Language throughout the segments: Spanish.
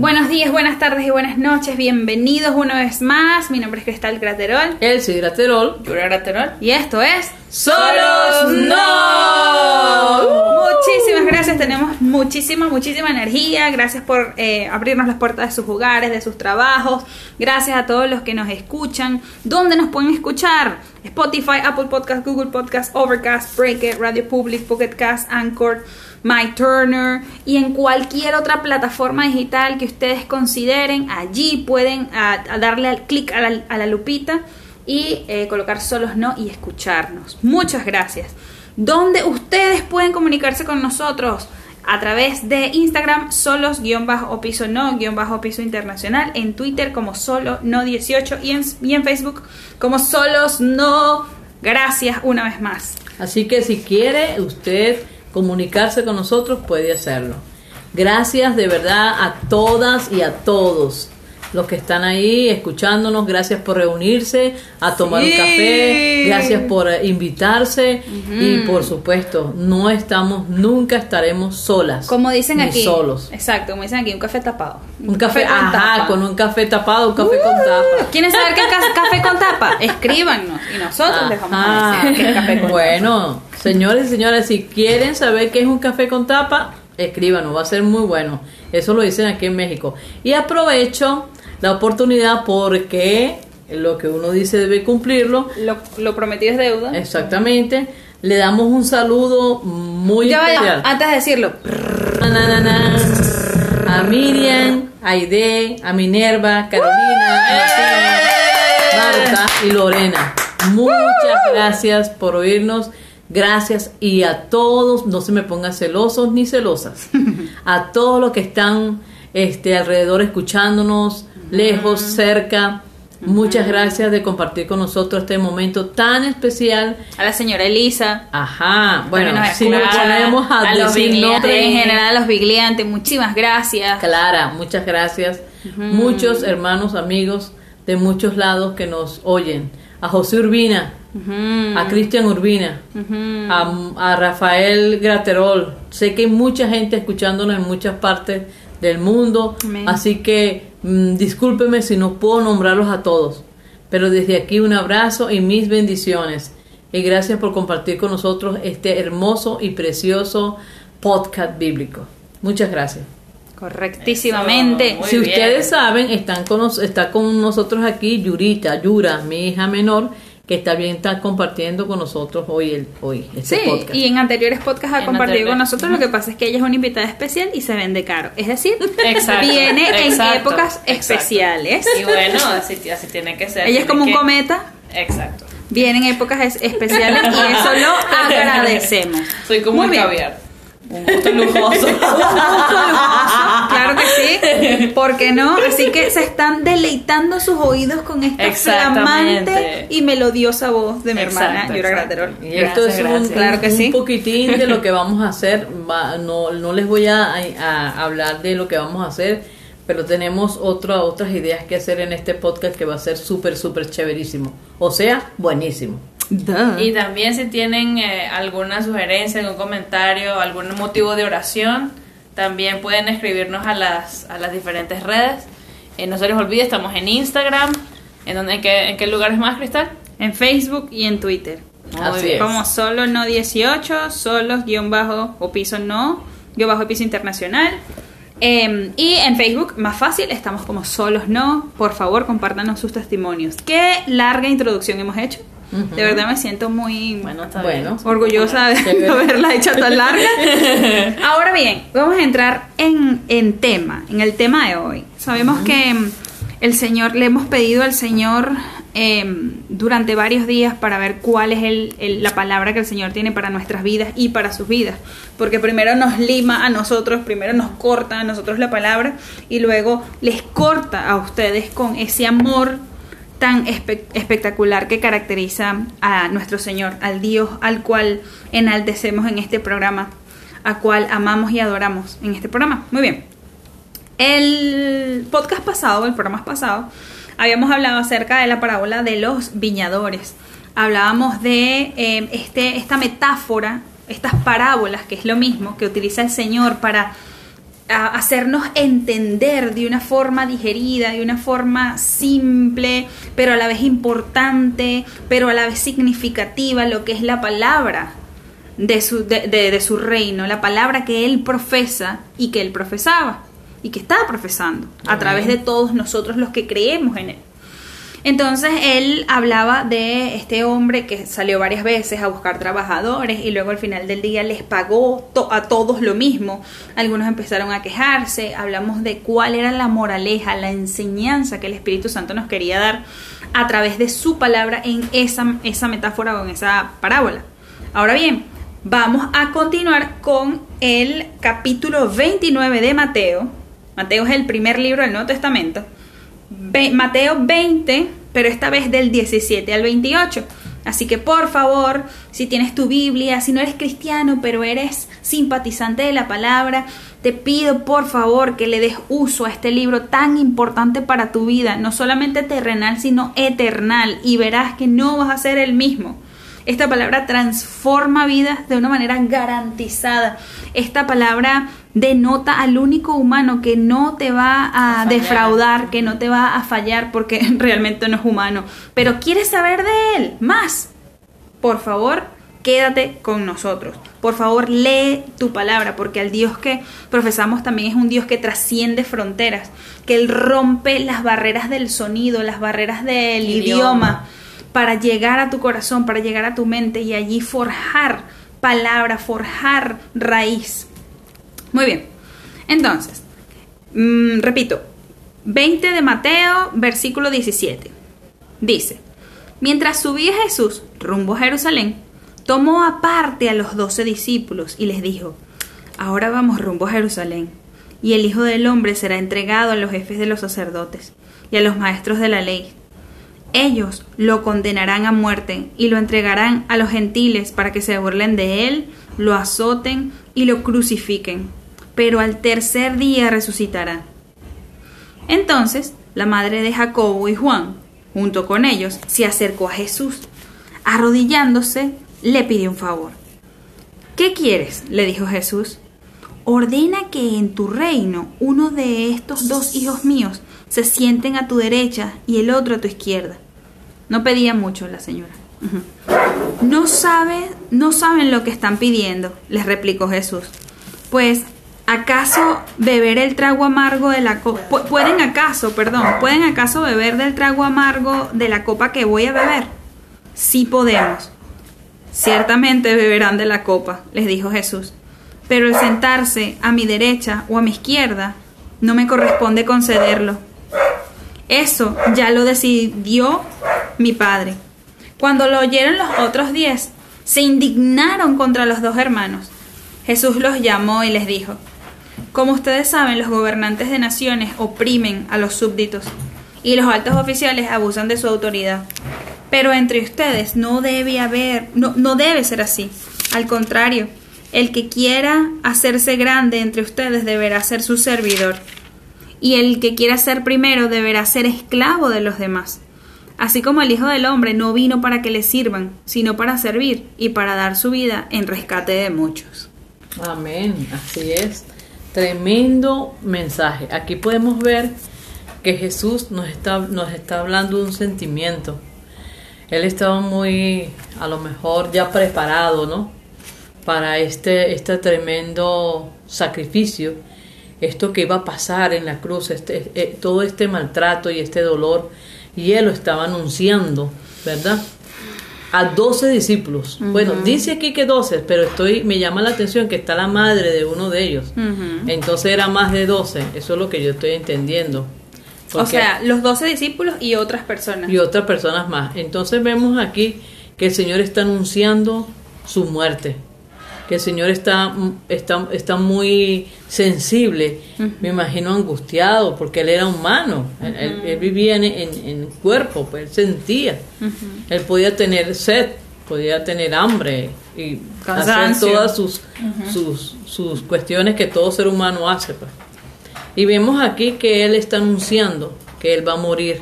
Buenos días, buenas tardes y buenas noches. Bienvenidos una vez más. Mi nombre es Cristal Graterol. El sí, Graterol. Yura Graterol. Y esto es ¡Solos No! Muchísimas gracias, tenemos muchísima, muchísima energía. Gracias por eh, abrirnos las puertas de sus hogares, de sus trabajos. Gracias a todos los que nos escuchan. ¿Dónde nos pueden escuchar? Spotify, Apple Podcast, Google Podcast, Overcast, Breaker, Radio Public, Pocket Cast, Anchor, My Turner y en cualquier otra plataforma digital que ustedes consideren. Allí pueden darle al clic a la, lupita y eh, colocar solos no y escucharnos. Muchas gracias. Donde ustedes pueden comunicarse con nosotros a través de Instagram solos-o piso no piso internacional, en Twitter como solo no 18 y en, y en Facebook como solos no. Gracias una vez más. Así que si quiere usted comunicarse con nosotros, puede hacerlo. Gracias de verdad a todas y a todos los que están ahí escuchándonos. Gracias por reunirse a tomar Sí. un café. Gracias por invitarse. Y por supuesto, no estamos, nunca estaremos solas. Como dicen ni aquí. solos. Exacto, como dicen aquí, un café tapado. Un café, con ajá, tapa. con un café tapado, un café con tapa. ¿Quieren saber qué es ca- café con tapa? Escríbanos y nosotros les vamos a decir qué es café con Bueno, señores y señoras, si quieren saber qué es un café con tapa, escríbanos, va a ser muy bueno. Eso lo dicen aquí en México. Y aprovecho la oportunidad porque lo que uno dice debe cumplirlo. Lo, lo prometido es deuda. Exactamente. Le damos un saludo muy Ya vaya, especial. antes de decirlo. A Miriam, a Aide, a Minerva, Carolina, Marta y Lorena. Muchas gracias por oírnos. Gracias y a todos, no se me pongan celosos ni celosas. A todos los que están este alrededor escuchándonos, lejos, cerca. Muchas gracias de compartir con nosotros este momento tan especial. A la señora Elisa. Ajá, bueno, nos si nos ponemos a, a decir nombres, en general a los vigliantes, muchísimas gracias. Clara, muchas gracias. Muchos hermanos, amigos de muchos lados que nos oyen. A José Urbina, a Cristian Urbina, a, a Rafael Graterol. Sé que hay mucha gente escuchándonos en muchas partes del mundo. Amén. Así que mm, discúlpeme si no puedo nombrarlos a todos. Pero desde aquí un abrazo y mis bendiciones. Y gracias por compartir con nosotros este hermoso y precioso podcast bíblico. Muchas gracias. Correctísimamente. Eso, si bien. ustedes saben, están con nos- está con nosotros aquí Yurita, Yura, mi hija menor, que está bien está compartiendo con nosotros hoy el hoy este Sí, podcast. y en anteriores podcasts ha En compartido con nosotros. Lo que pasa es que ella es una invitada especial y se vende caro. Es decir, Exacto, viene en épocas exacto. especiales. Y bueno, así, así tiene que ser. Ella es como un cometa. Exacto. Viene en épocas es- especiales y eso lo agradecemos. Soy como Muy un bien. caviar. Un gusto lujoso. Claro que sí, ¿por qué no? Así que se están deleitando sus oídos con esta flamante y melodiosa voz de mi hermana Yura. Graterol. Y esto Gracias, es un. Claro que un sí. poquitín de lo que vamos a hacer. Va- no, no les voy a, a hablar de lo que vamos a hacer, pero tenemos otra, otras ideas que hacer en este podcast que va a ser súper, súper chéverísimo. O sea, buenísimo. Y también si tienen eh, alguna sugerencia, algún comentario, algún motivo de oración, también pueden escribirnos a las, a las diferentes redes. Eh, no se les olvide, estamos en Instagram. ¿En, dónde, en, qué, ¿En qué lugares más, Cristal? En Facebook y en Twitter. Así es. Como solo no 18, solos guion bajo o piso no, guion bajo piso internacional. Eh, y en Facebook, más fácil, estamos como solos no. Por favor, compártanos sus testimonios. Qué larga introducción hemos hecho. De verdad me siento muy Bueno, orgullosa de haberla hecho tan larga. Ahora bien, vamos a entrar en, en tema, en el tema de hoy. Sabemos que mm, el Señor, le hemos pedido al Señor eh, durante varios días para ver cuál es el- el- la palabra que el Señor tiene para nuestras vidas y para sus vidas. Porque primero nos lima a nosotros, primero nos corta a nosotros la palabra y luego les corta a ustedes con ese amor tan espe- espectacular que caracteriza a nuestro Señor, al Dios al cual enaltecemos en este programa, a cual amamos y adoramos en este programa. Muy bien. El podcast pasado, el programa pasado, habíamos hablado acerca de la parábola de los viñadores. Hablábamos de eh, este, esta metáfora, estas parábolas, que es lo mismo que utiliza el Señor para a hacernos entender de una forma digerida, de una forma simple, pero a la vez importante, pero a la vez significativa, lo que es la palabra de su, de, de- de su reino, la palabra que él profesa y que él profesaba y que estaba profesando a través de todos nosotros los que creemos en él. Entonces él hablaba de este hombre que salió varias veces a buscar trabajadores y luego al final del día les pagó a todos lo mismo. Algunos empezaron a quejarse, hablamos de cuál era la moraleja, la enseñanza que el Espíritu Santo nos quería dar a través de su palabra en esa, esa metáfora o en esa parábola. Ahora bien, vamos a continuar con el capítulo 29 de Mateo. Mateo es el primer libro del Nuevo Testamento. Mateo 20, pero esta vez del 17 al 28. Así que por favor, si tienes tu Biblia, si no eres cristiano, pero eres simpatizante de la palabra, te pido por favor que le des uso a este libro tan importante para tu vida, no solamente terrenal, sino eternal, y verás que no vas a ser el mismo. Esta palabra transforma vidas de una manera garantizada. Esta palabra denota al único humano que no te va a, defraudar, que no te va a fallar porque realmente no es humano. Pero quieres saber de él más. Por favor, quédate con nosotros. Por favor, lee tu palabra, porque el Dios que profesamos también es un Dios que trasciende fronteras, que Él rompe las barreras del sonido, las barreras del Idioma. idioma para llegar a tu corazón, para llegar a tu mente y allí forjar palabra, forjar raíz. Muy bien. Entonces, mm, repito, 20 de Mateo, versículo 17. Dice, mientras subía Jesús rumbo a Jerusalén, tomó aparte a los doce discípulos y les dijo, ahora vamos rumbo a Jerusalén, y el Hijo del Hombre será entregado a los jefes de los sacerdotes y a los maestros de la ley. Ellos lo condenarán a muerte y lo entregarán a los gentiles para que se burlen de él, lo azoten y lo crucifiquen, pero al tercer día resucitará. Entonces la madre de Jacobo y Juan, junto con ellos, se acercó a Jesús. Arrodillándose, le pidió un favor. ¿Qué quieres? le dijo Jesús. Ordena que en tu reino uno de estos dos hijos míos se sienten a tu derecha y el otro a tu izquierda. No pedía mucho la señora. No sabe, no saben lo que están pidiendo, les replicó Jesús. Pues, ¿acaso beber el trago amargo de la copa? ¿Pueden acaso, perdón, pueden acaso beber del trago amargo de la copa que voy a beber? Sí podemos. Ciertamente beberán de la copa, les dijo Jesús. Pero el sentarse a mi derecha o a mi izquierda no me corresponde concederlo. Eso ya lo decidió mi padre. Cuando lo oyeron los otros diez, se indignaron contra los dos hermanos. Jesús los llamó y les dijo, Como ustedes saben, los gobernantes de naciones oprimen a los súbditos y los altos oficiales abusan de su autoridad. Pero entre ustedes no debe haber, no, no debe ser así. Al contrario, el que quiera hacerse grande entre ustedes deberá ser su servidor y el que quiera ser primero deberá ser esclavo de los demás. Así como el Hijo del Hombre no vino para que le sirvan, sino para servir y para dar su vida en rescate de muchos. Amén, así es. Tremendo mensaje. Aquí podemos ver que Jesús nos está, nos está hablando de un sentimiento. Él estaba muy, a lo mejor, ya preparado, ¿no? Para este, este tremendo sacrificio, esto que iba a pasar en la cruz, este, eh, todo este maltrato y este dolor, y él lo estaba anunciando, ¿verdad? A 12 discípulos. Bueno, dice aquí que 12, pero estoy me llama la atención que está la madre de uno de ellos. Entonces era más de 12, eso es lo que yo estoy entendiendo. O sea, los doce discípulos y otras personas. y otras personas más. Entonces vemos aquí que el Señor está anunciando su muerte, que el Señor está, está, está muy sensible, me imagino angustiado, porque Él era humano, él, él- él vivía en, en- en cuerpo, pues él sentía, él podía tener sed, podía tener hambre y hacer todas sus, sus, sus cuestiones que todo ser humano hace. Pues. Y vemos aquí que Él está anunciando que Él va a morir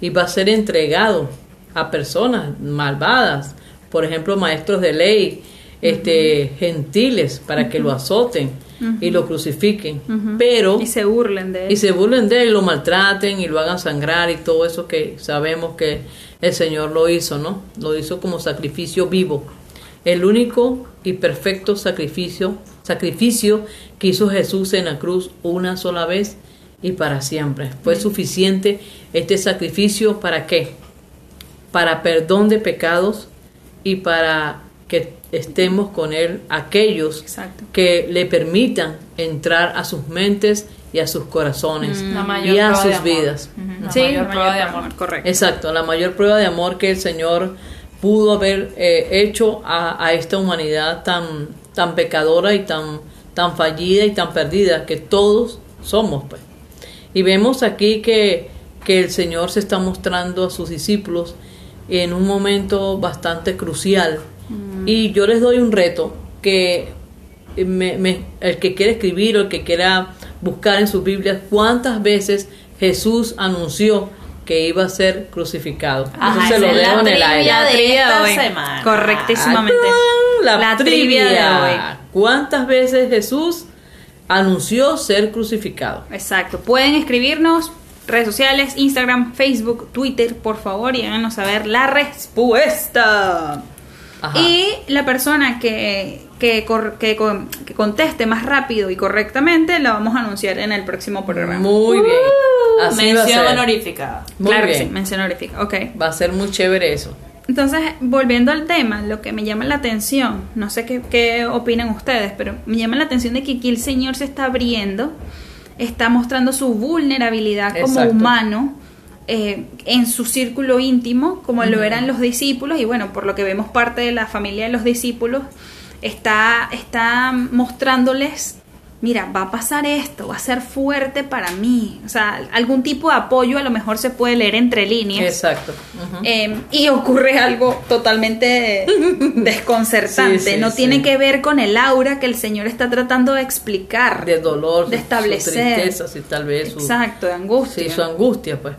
y va a ser entregado a personas malvadas, por ejemplo, maestros de ley, este, gentiles, para que lo azoten, y lo crucifiquen, pero Y se burlen de él. y se burlen de él, y lo maltraten y lo hagan sangrar y todo eso que sabemos que el Señor lo hizo, ¿no? Lo hizo como sacrificio vivo. El único y perfecto sacrificio, sacrificio que hizo Jesús en la cruz una sola vez y para siempre. Fue suficiente este sacrificio para qué? Para perdón de pecados y para que estemos con él aquellos Exacto. que le permitan entrar a sus mentes y a sus corazones mayor y a sus vidas. La Sí, mayor prueba de amor. Correcto. Exacto, la mayor prueba de amor que el Señor pudo haber eh, hecho a, a esta humanidad tan, tan pecadora y tan, tan fallida y tan perdida que todos somos. Pues. Y vemos aquí que, que el Señor se está mostrando a sus discípulos en un momento bastante crucial. Y yo les doy un reto que me- me- el que quiera escribir o el que quiera buscar en sus Biblias cuántas veces Jesús anunció que iba a ser crucificado. Ajá, Eso se lo la dejo en el trivia aire. de trivia esta hoy. semana. Correctísimamente. La, La trivia. trivia de hoy. ¿Cuántas veces Jesús anunció ser crucificado? Exacto. Pueden escribirnos redes sociales, Instagram, Facebook, Twitter, por favor, y háganos saber la respuesta. Ajá. Y la persona que, que, cor- que, con- que conteste más rápido y correctamente la vamos a anunciar en el próximo programa. Muy bien. Así a Mención honorífica. Muy claro que bien. sí, mención honorífica. Ok. Va a ser muy chévere eso. Entonces, volviendo al tema, lo que me llama la atención, no sé qué, qué opinan ustedes, pero me llama la atención de que aquí el Señor se está abriendo, está mostrando su vulnerabilidad como Exacto. humano eh, en su círculo íntimo, como lo eran los discípulos, y bueno, por lo que vemos parte de la familia de los discípulos, está, está mostrándoles, mira, va a pasar esto, va a ser fuerte para mí, o sea, algún tipo de apoyo a lo mejor se puede leer entre líneas. Exacto. Eh, y ocurre algo totalmente desconcertante. Sí, sí, no sí. tiene que ver con el aura que el Señor está tratando de explicar. de dolor, de establecer. su tristeza, sí, tal vez su, Exacto, de angustia. sí, su angustia, pues.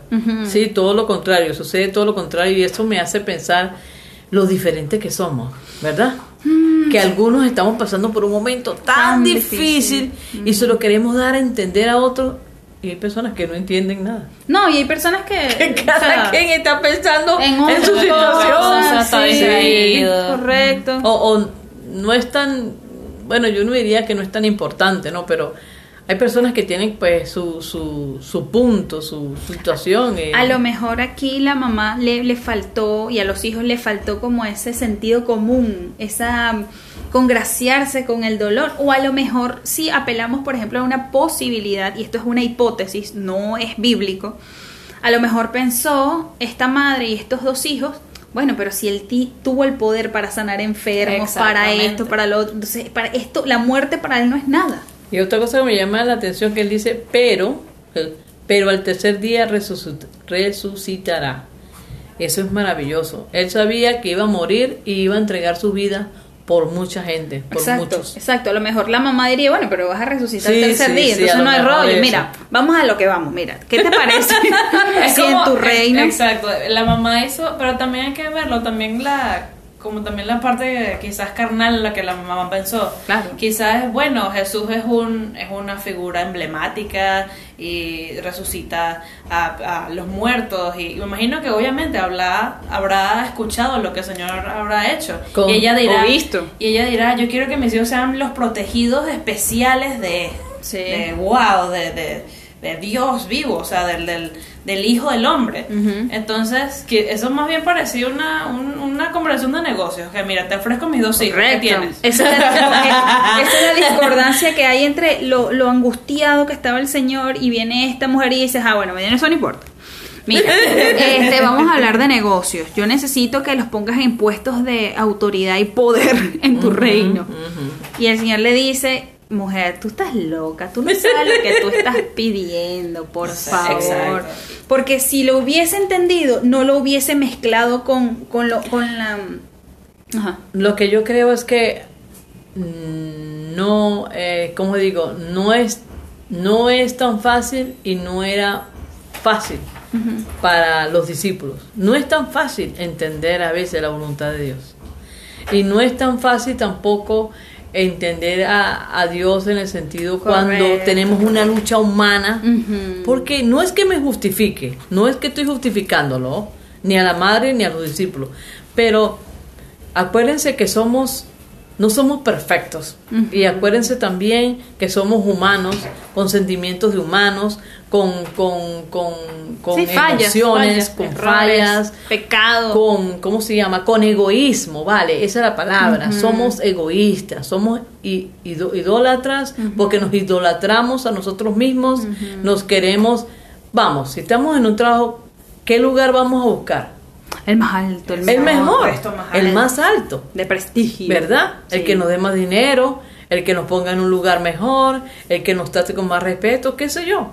Sí, todo lo contrario, sucede todo lo contrario y eso me hace pensar lo diferente que somos, ¿verdad? Que algunos estamos pasando por un momento tan, Tan difícil, difícil. y se lo queremos dar a entender a otros y hay personas que no entienden nada. No, y hay personas que. Cada o sea, quien está pensando en, su situación. sí, distraído. Correcto. O, o no es tan, bueno, yo no diría que no es tan importante, ¿no? Pero hay personas que tienen pues su, su, su punto, su, situación. eh, A lo mejor aquí la mamá le, le faltó y a los hijos le faltó como ese sentido común, esa congraciarse con el dolor o a lo mejor si apelamos por ejemplo a una posibilidad y esto es una hipótesis, no es bíblico, a lo mejor pensó esta madre y estos dos hijos, bueno, pero si él ti- tuvo el poder para sanar enfermos, para esto, para lo otro, entonces para esto la muerte para él no es nada. Y otra cosa que me llama la atención que él dice, pero, eh, pero al tercer día resucit- resucitará. Eso es maravilloso. Él sabía que iba a morir y iba a entregar su vida por mucha gente, por Exacto, muchos. exacto. A lo mejor la mamá diría, bueno, pero vas a resucitar Sí, el tercer sí, día, sí, entonces no hay rollo. eso. Mira, vamos a lo que vamos. Mira, ¿qué te parece? Es en tu reino. Exacto, la mamá hizo, pero también hay que verlo, también la como también la parte quizás carnal en la que la mamá pensó. Claro. Quizás es bueno, Jesús es un es una figura emblemática y resucita a, a los muertos y me imagino que obviamente habrá habrá escuchado lo que el Señor habrá hecho Con- y ella dirá visto. y ella dirá, yo quiero que mis hijos sean los protegidos especiales de, Sí. de wow, de, de, de Dios vivo, o sea, del, del, del Hijo del Hombre. Entonces, que eso más bien parecía una, un- una conversación de negocios, que mira, te ofrezco mis dos hijos, ¿qué tienes? Esa es, la, esa es la discordancia que hay entre lo, lo angustiado que estaba el Señor y viene esta mujer y dices, ah, bueno, eso no importa. Mira, este, vamos a hablar de negocios. Yo necesito que los pongas en puestos de autoridad y poder en tu reino. Y el Señor le dice, mujer, tú estás loca, tú no sabes lo que tú estás pidiendo, por favor. Exacto. Porque si lo hubiese entendido, no lo hubiese mezclado con, con, lo, con la... Ajá. Lo que yo creo es que mm, no, eh, como digo, no es, no es tan fácil y no era fácil para los discípulos. No es tan fácil entender a veces la voluntad de Dios. Y no es tan fácil tampoco entender a, a Dios en el sentido cuando tenemos una lucha humana, porque no es que me justifique, no es que estoy justificándolo, ni a la madre ni a los discípulos, pero acuérdense que somos, no somos perfectos, y acuérdense también que somos humanos, con sentimientos de humanos, con, con, con, con Sí, fallas, emociones, fallas, con errores, fallas, pecado. con, ¿cómo se llama? Con egoísmo, ¿vale? Esa es la palabra. Somos egoístas, somos idólatras porque nos idolatramos a nosotros mismos, nos queremos, vamos, si estamos en un trabajo, ¿qué lugar vamos a buscar? El más alto, el, El mejor, más el alto. más alto, De prestigio. ¿verdad? El que nos dé más dinero, el que nos ponga en un lugar mejor, el que nos trate con más respeto, qué sé yo.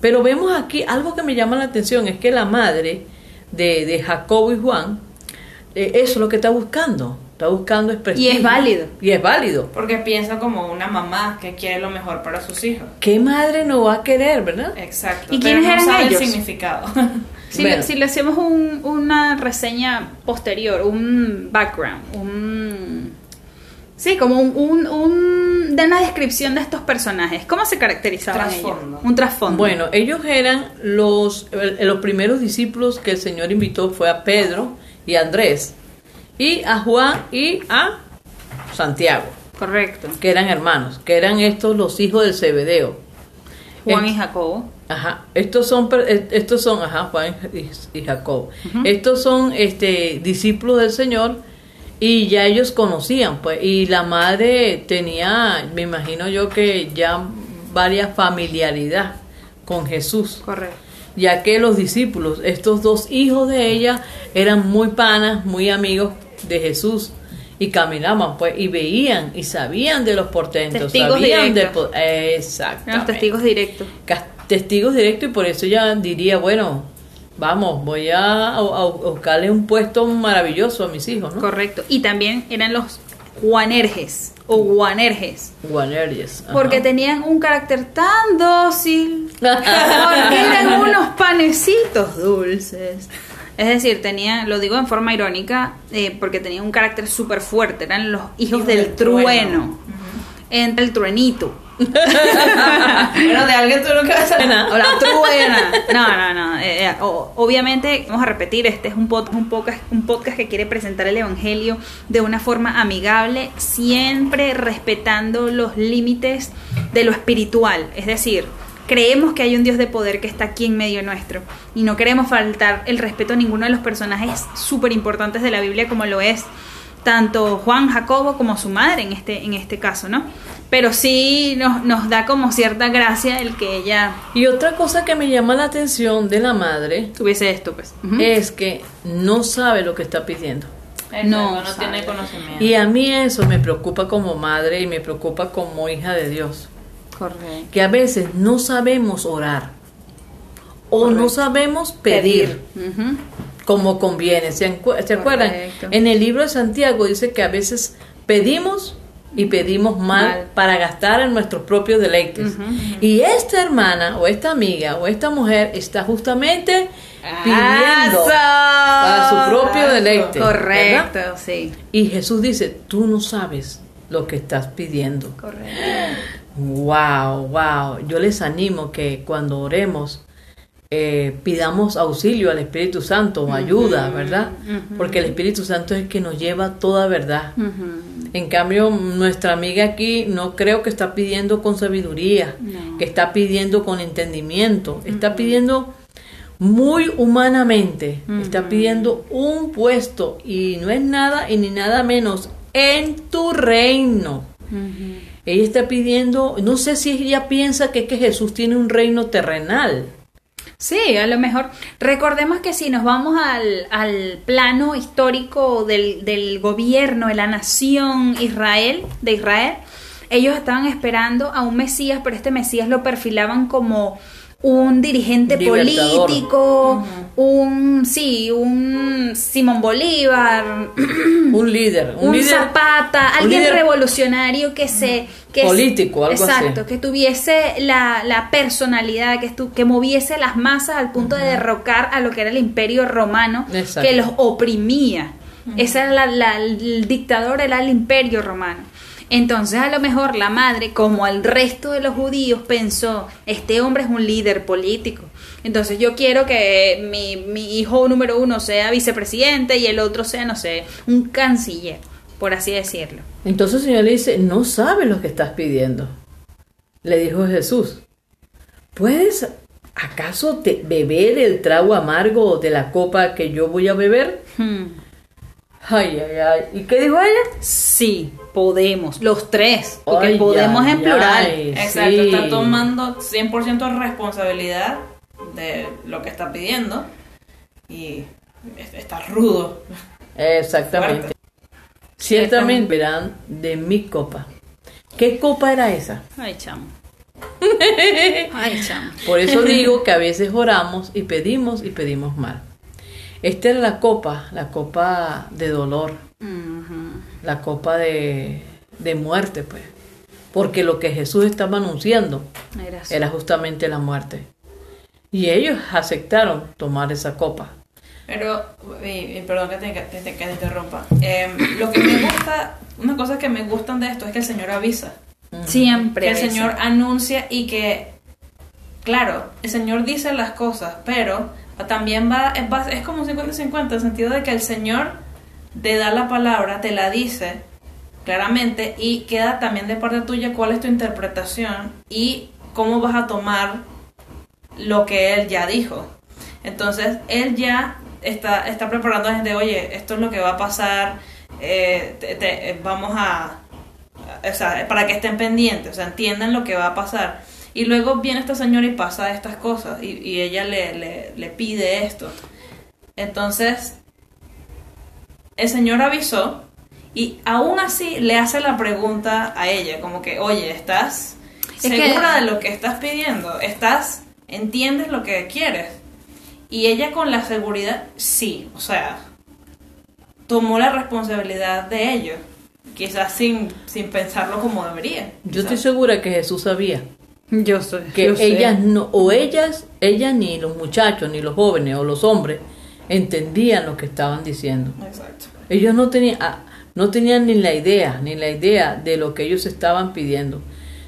Pero vemos aquí algo que me llama la atención, es que la madre de, de Jacobo y Juan, eh, eso es lo que está buscando. Está buscando es prestigio. Y es válido. Y es válido. Porque piensa como una mamá que quiere lo mejor para sus hijos. ¿Qué madre no va a querer, verdad? Exacto. ¿Y quiénes no eran sabe ellos? el significado. Si, Bueno. le, si le hacemos un- una reseña posterior, un background, un... Sí, como un, un, un- de una descripción de estos personajes. ¿Cómo se caracterizaban ellos? Un trasfondo. Bueno, ellos eran los, los primeros discípulos que el Señor invitó fue a Pedro y a Andrés, y a Juan y a Santiago, Correcto. que eran hermanos, que eran estos los hijos del Zebedeo. Juan y Jacobo. Ajá, estos son, eh, estos son, ajá, Juan y, y Jacob. Estos son, este, discípulos del Señor y ya ellos conocían, pues, y la madre tenía, me imagino yo que ya varias familiaridad con Jesús, Correcto. ya que los discípulos, estos dos hijos de ella, eran muy panas, muy amigos de Jesús. Y caminaban, pues, y veían y sabían de los portentos. Testigos sabían de Exactamente los testigos directos. Testigos directos y por eso ya diría, bueno, vamos, voy a, a- a buscarle un puesto maravilloso a mis hijos, ¿no? Correcto. Y también eran los Juanerges o Guanerges. Guanerias. ajá. Porque tenían un carácter tan dócil. Porque eran unos panecitos dulces. Es decir, tenían, lo digo en forma irónica, eh, porque tenían un carácter súper fuerte. Eran los hijos, Hijos del, del trueno. trueno. Entre el truenito. Bueno, de alguien tú nunca vas a O la truena. No, no, no. eh, eh, o- obviamente, vamos a repetir, este es un, pod- un, podcast, un podcast que quiere presentar el Evangelio de una forma amigable, siempre respetando los límites de lo espiritual. Es decir, creemos que hay un Dios de poder que está aquí en medio nuestro y no queremos faltar el respeto a ninguno de los personajes súper importantes de la Biblia como lo es tanto Juan Jacobo como su madre en este, en este caso, ¿no? Pero sí nos, nos da como cierta gracia el que ella Y otra cosa que me llama la atención de la madre tuviese esto, pues. Es que no sabe lo que está pidiendo. No no, no sabe. tiene conocimiento. Y a mí eso me preocupa como madre y me preocupa como hija de Dios. Correcto. Que a veces no sabemos orar o no sabemos pedir. Como conviene. ¿Se, ¿se acuerdan? En el libro de Santiago dice que a veces pedimos y pedimos mal, Mal. para gastar en nuestros propios deleites. Y esta hermana o esta amiga o esta mujer está justamente pidiendo para su propio deleite. Correcto, ¿verdad? sí. Y Jesús dice, tú no sabes lo que estás pidiendo. Correcto. Wow, wow. Yo les animo que cuando oremos eh, pidamos auxilio al Espíritu Santo ayuda, ¿verdad? Porque el Espíritu Santo es el que nos lleva toda verdad. En cambio, nuestra amiga aquí no creo que está pidiendo con sabiduría, No. que está pidiendo con entendimiento, está pidiendo muy humanamente, está pidiendo un puesto y no es nada y ni nada menos en tu reino. Ella está pidiendo, no sé si ella piensa que, que Jesús tiene un reino terrenal. Sí, a lo mejor. Recordemos que si nos vamos al, al plano histórico del, del gobierno de la nación Israel, de Israel, ellos estaban esperando a un Mesías, pero este Mesías lo perfilaban como un dirigente Libertador. político, un, sí, un Simón Bolívar, Un líder, un, un, líder Zapata, un alguien líder revolucionario que se que Político, algo exacto, así. que tuviese la, la personalidad, que, estu- que moviese las masas al punto de derrocar a lo que era el imperio romano, Exacto. que los oprimía. Ese era la- la- el dictador, era el imperio romano. Entonces a lo mejor la madre, como el resto de los judíos, pensó, este hombre es un líder político. Entonces yo quiero que mi, mi hijo número uno sea vicepresidente y el otro sea, no sé, un canciller, por así decirlo. Entonces el Señor le dice, no sabes lo que estás pidiendo. Le dijo Jesús, ¿puedes acaso te- beber el trago amargo de la copa que yo voy a beber? Hmm. Ay, ay, ay. ¿Y qué dijo ella? Sí, podemos, los tres, porque Ay, podemos ay, en plural. ay, Exacto, sí. está tomando 100% responsabilidad de lo que está pidiendo y es- está rudo. Exactamente. Fuerte. Ciertamente verán de mi copa. ¿Qué copa era esa? Ay, chamo. Ay, chamo. Por eso digo que a veces oramos y pedimos y pedimos mal. Esta era la copa, la copa de dolor, la copa de, de muerte, pues. Porque lo que Jesús estaba anunciando Era justamente la muerte. Y ellos aceptaron tomar esa copa. Pero, y- y perdón que te, que te- que te interrumpa. Em, lo que me gusta, una cosa que me gustan de esto es que el Señor avisa. Siempre. Que el avisa. Señor anuncia y que, claro, el Señor dice las cosas, pero también va, es, es como 50-50, en el sentido de que el Señor te da la palabra, te la dice claramente y queda también de parte tuya cuál es tu interpretación y cómo vas a tomar lo que Él ya dijo. Entonces, Él ya está, está preparando a gente, oye, esto es lo que va a pasar, eh, te- vamos a, o sea, para que estén pendientes, o sea, entiendan lo que va a pasar. Y luego viene esta señora y pasa estas cosas y, y ella le, le, le pide esto. Entonces, el señor avisó y aún así le hace la pregunta a ella, como que, oye, ¿estás Es que- segura de lo que estás pidiendo? ¿Estás, entiendes lo que quieres? Y ella con la seguridad, sí, o sea, tomó la responsabilidad de ello, quizás sin, sin pensarlo como debería. Yo estoy segura que Jesús sabía Yo soy. que yo sé. ellas no, o ellas, ellas ni los muchachos, ni los jóvenes o los hombres entendían lo que estaban diciendo. Exacto. Ellos no tenían, ah, no tenían ni la idea, ni la idea de lo que ellos estaban pidiendo.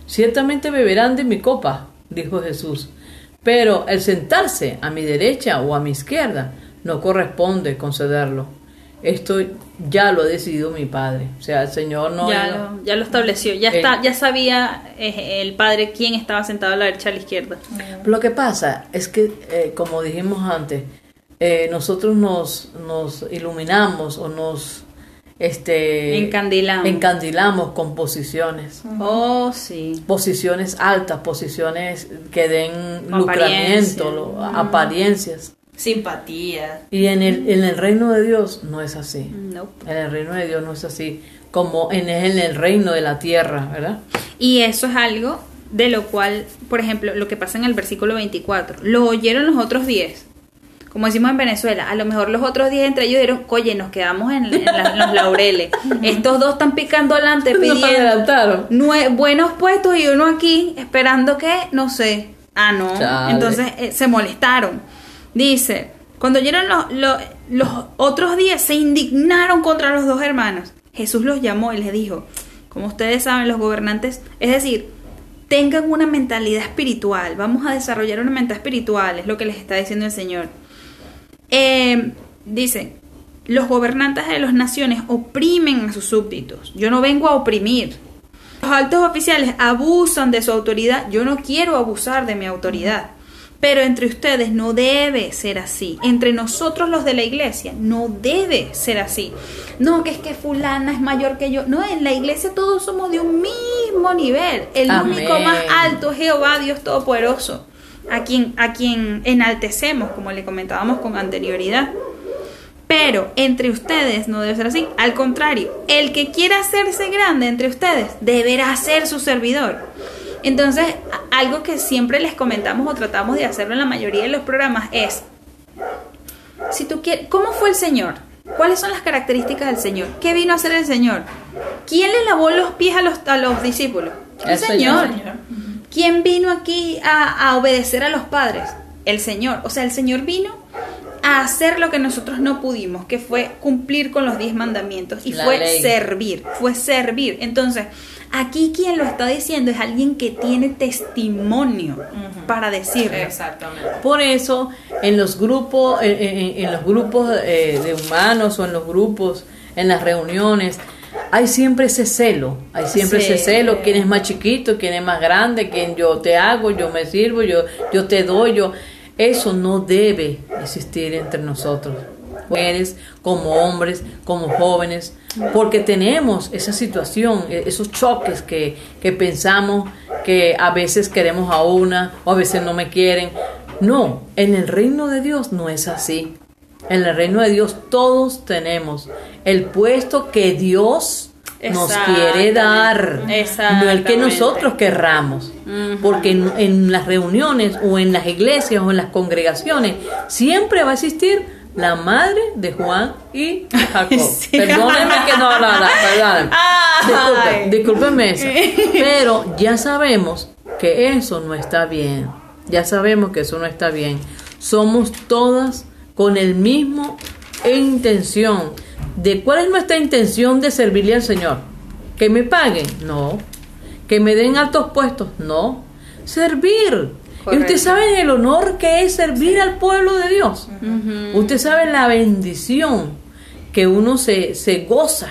Ciertamente beberán de mi copa, dijo Jesús, pero el sentarse a mi derecha o a mi izquierda no corresponde concederlo. Esto ya lo ha decidido mi Padre. O sea, el Señor no... ya, lo, ya lo estableció. Ya, Eh. está, ya sabía eh, el padre quién estaba sentado a la derecha y a la izquierda. Lo que pasa es que, eh, como dijimos antes, eh, nosotros nos, nos iluminamos o nos este, Encandilamos. encandilamos con posiciones. Oh, sí. Posiciones altas, posiciones que den Apariencia. lucramiento, lo- apariencias. Simpatía. Y en el, en el reino de Dios no es así. No. En el reino de Dios no es así. Como en, en el reino de la tierra, ¿verdad? Y eso es algo de lo cual, por ejemplo, lo que pasa en el versículo 24, lo oyeron los otros 10. Como decimos en Venezuela, a lo mejor los otros 10 entre ellos dijeron, oye, nos quedamos en, en la- en los laureles. Estos dos están picando adelante pidiendo nue- buenos puestos y uno aquí esperando que, no sé, ah, no. Chale. Entonces eh, se molestaron. Dice, cuando oyeron los, los, otros 10 se indignaron contra los dos hermanos. Jesús los llamó y les dijo, como ustedes saben, los gobernantes, es decir, tengan una mentalidad espiritual, vamos a desarrollar una mentalidad espiritual, es lo que les está diciendo el Señor. Eh, dice, los gobernantes de las naciones oprimen a sus súbditos. Yo no vengo a oprimir. Los altos oficiales abusan de su autoridad. Yo no quiero abusar de mi autoridad. Pero entre ustedes no debe ser así. Entre nosotros los de la iglesia no debe ser así. No, que es que fulana es mayor que yo. No, en la iglesia todos somos de un mismo nivel. El Amén. único más alto es Jehová, Dios Todopoderoso. A quien, a quien enaltecemos, como le comentábamos con anterioridad. Pero entre ustedes no debe ser así. Al contrario, el que quiera hacerse grande entre ustedes deberá ser su servidor. Entonces, algo que siempre les comentamos o tratamos de hacerlo en la mayoría de los programas es, si tú quieres, ¿cómo fue el Señor? ¿Cuáles son las características del Señor? ¿Qué vino a hacer el Señor? ¿Quién le lavó los pies a los, a los discípulos? El, Señor. Señor. Señor. ¿Quién vino aquí a, a obedecer a los padres? El Señor. O sea, el Señor vino a hacer lo que nosotros no pudimos, que fue cumplir con los diez mandamientos y La fue ley. servir, fue servir. Entonces, Aquí quien lo está diciendo es alguien que tiene testimonio para decirlo. Exactamente. Por eso, en los grupos, en, en- en los grupos eh, de humanos o en los grupos, en las reuniones, hay siempre ese celo, hay siempre Sí. ese celo, quién es más chiquito, quién es más grande, quién yo te hago, yo me sirvo, yo, yo te doy, yo. Eso no debe existir entre nosotros, mujeres, como hombres, como jóvenes, porque tenemos esa situación, e- esos choques que, que pensamos que a veces queremos a una o a veces no me quieren. No, en el reino de Dios no es así. En el reino de Dios todos tenemos el puesto que Dios nos quiere dar, no el que nosotros querramos. Porque en, en las reuniones o en las iglesias o en las congregaciones siempre va a existir la madre de Juan y Jacob. Sí. Perdónenme que no, no, perdónenme. Disculpen, discúlpenme eso. Pero ya sabemos que eso no está bien. Ya sabemos que eso no está bien. Somos todas con el mismo intención. ¿De cuál es nuestra intención de servirle al Señor? ¿Que me paguen? No. ¿Que me den altos puestos? No. Servir. Y usted sabe el honor que es servir al pueblo de Dios. Usted sabe la bendición que uno se, se goza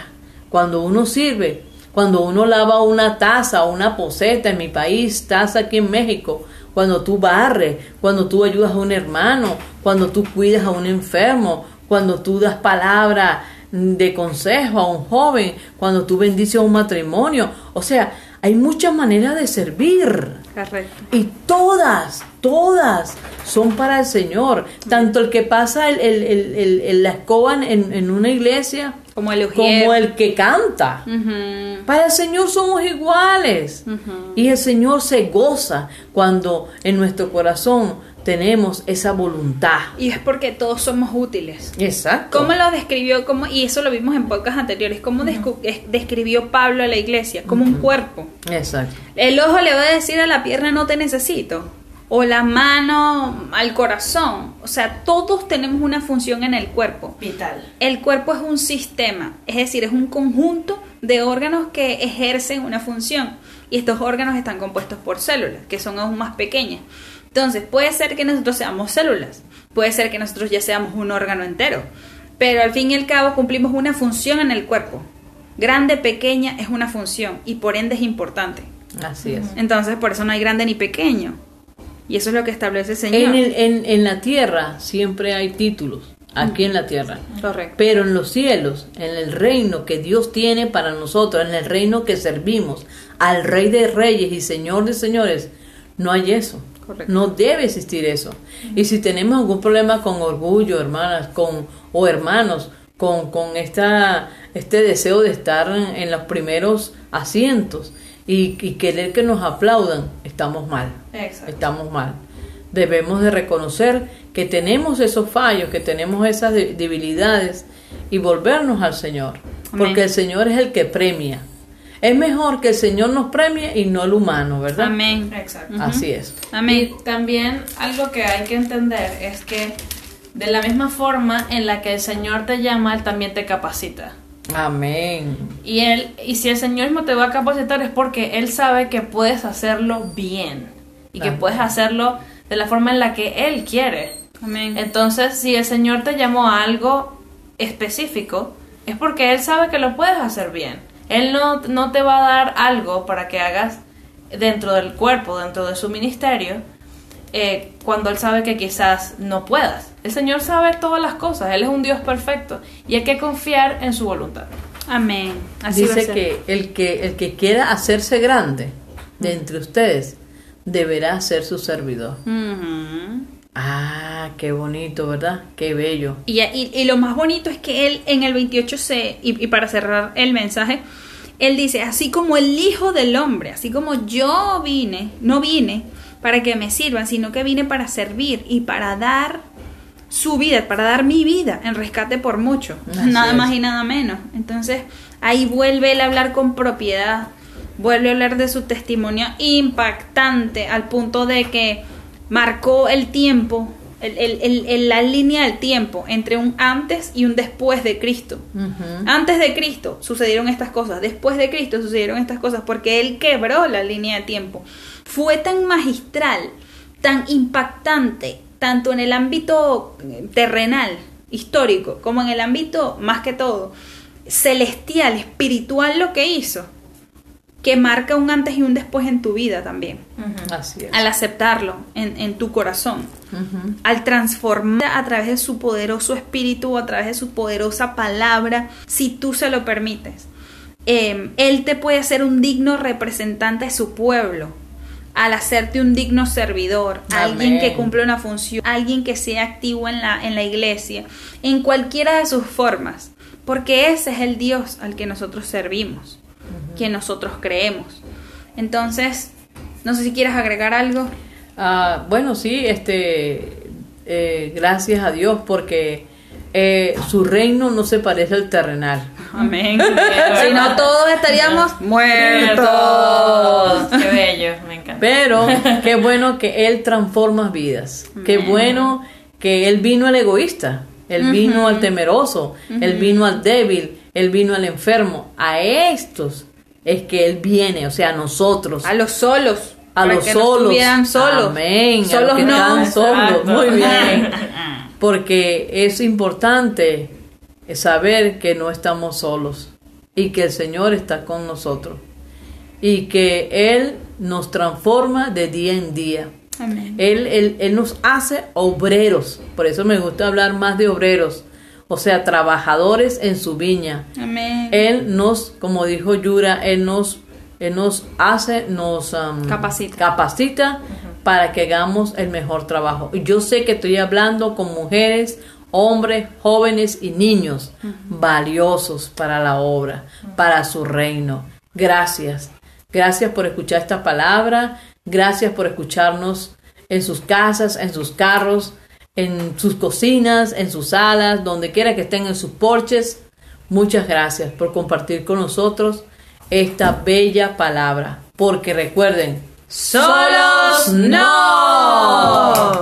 cuando uno sirve, cuando uno lava una taza o una poseta en mi país, taza aquí en México, cuando tú barres, cuando tú ayudas a un hermano, cuando tú cuidas a un enfermo, cuando tú das palabra de consejo a un joven, cuando tú bendices a un matrimonio. O sea, hay muchas maneras de servir. Correcto. Y todas, todas son para el Señor. Tanto el que pasa el, el- el- la escoba en, en una iglesia Como el como el que canta. Para el Señor somos iguales. Y el Señor se goza cuando en nuestro corazón tenemos esa voluntad. Y es porque todos somos útiles. Exacto. ¿Cómo lo describió? Como, y eso lo vimos en pocas anteriores. ¿Cómo descu- es- describió Pablo a la iglesia? Como un cuerpo. Exacto. El ojo le va a decir a la pierna no te necesito. O la mano al corazón. O sea, todos tenemos una función en el cuerpo. Vital. El cuerpo es un sistema, es decir, es un conjunto de órganos que ejercen una función. Y estos órganos están compuestos por células, que son aún más pequeñas. Entonces, puede ser que nosotros seamos células, puede ser que nosotros ya seamos un órgano entero, pero al fin y al cabo cumplimos una función en el cuerpo. Grande, pequeña es una función y por ende es importante. Así es. Entonces, por eso no hay grande ni pequeño. Y eso es lo que establece el Señor. En, el- en- en la tierra siempre hay títulos, aquí en la tierra. Correcto. Pero en los cielos, en el reino que Dios tiene para nosotros, en el reino que servimos al Rey de Reyes y Señor de Señores, no hay eso. Correcto. No debe existir eso. Y si tenemos algún problema con orgullo, hermanas, con o hermanos, con, con esta, este deseo de estar en, en los primeros asientos y, y querer que nos aplaudan, estamos mal. Exacto. Estamos mal. Debemos de reconocer que tenemos esos fallos, que tenemos esas de- debilidades y volvernos al Señor. Amén. Porque el Señor es el que premia. Es mejor que el Señor nos premie y no el humano, ¿verdad? Amén. Exacto. Así es. Amén. Y también algo que hay que entender es que de la misma forma en la que el Señor te llama, Él también te capacita. Amén. Y él, y si el Señor mismo te va a capacitar es porque Él sabe que puedes hacerlo bien y que Amén. puedes hacerlo de la forma en la que Él quiere. Amén. Entonces, si el Señor te llamó a algo específico, es porque Él sabe que lo puedes hacer bien. Él no, no te va a dar algo para que hagas dentro del cuerpo, dentro de su ministerio, eh, cuando Él sabe que quizás no puedas. El Señor sabe todas las cosas, Él es un Dios perfecto y hay que confiar en su voluntad. Amén. Así Dice que el, que el que quiera hacerse grande de entre ustedes deberá ser su servidor. Ujú. Ah, qué bonito, ¿verdad? Qué bello. Y, y- y lo más bonito es que él en el 28c, y, y para cerrar el mensaje, él dice, así como el Hijo del Hombre, así como yo vine, no vine para que me sirvan, sino que vine para servir y para dar su vida, para dar mi vida en rescate por mucho, Así nada es. más y nada menos. Entonces ahí vuelve él a hablar con propiedad, vuelve a hablar de su testimonio impactante al punto de que marcó el tiempo, el- el- el- la línea del tiempo entre un antes y un después de Cristo. Antes de Cristo sucedieron estas cosas, después de Cristo sucedieron estas cosas, porque Él quebró la línea de tiempo. Fue tan magistral, tan impactante, tanto en el ámbito terrenal, histórico, como en el ámbito, más que todo, celestial, espiritual, lo que hizo, que marca un antes y un después en tu vida también, Así es. al aceptarlo en, en tu corazón. Al transformar a través de su poderoso espíritu, a través de su poderosa palabra, si tú se lo permites. Eh, él te puede ser un digno representante de su pueblo, al hacerte un digno servidor, alguien que cumple una función, alguien que sea activo en la, en la iglesia, en cualquiera de sus formas, porque ese es el Dios al que nosotros servimos, que nosotros creemos. Entonces, no sé si quieres agregar algo. Ah, bueno, sí, este, eh, gracias a Dios porque eh, su reino no se parece al terrenal. Amén. si no, todos estaríamos muertos. Qué bello, me encanta. Pero qué bueno que Él transforma vidas. Qué bueno que Él vino al egoísta. Él vino al temeroso. Él vino al débil. Él vino al enfermo. A estos es que Él viene, o sea, a nosotros. A los solos. A para los que no solos. estuvieran solos. Amén. a los Solos que no. están solos. Muy bien. Porque es importante saber que no estamos solos y que el Señor está con nosotros y que Él nos transforma de día en día. Amén. Él, él, él nos hace obreros, por eso me gusta hablar más de obreros, o sea, trabajadores en su viña. Amén. Él nos, como dijo Yura, Él nos, él nos hace, nos um, Capacita. capacita para que hagamos el mejor trabajo. Y yo sé que estoy hablando con mujeres, hombres, jóvenes y niños valiosos para la obra, para su reino. Gracias. Gracias por escuchar esta palabra. Gracias por escucharnos en sus casas, en sus carros, en sus cocinas, en sus salas, donde quiera que estén en sus porches. Muchas gracias por compartir con nosotros esta bella palabra. Porque recuerden, Solos no.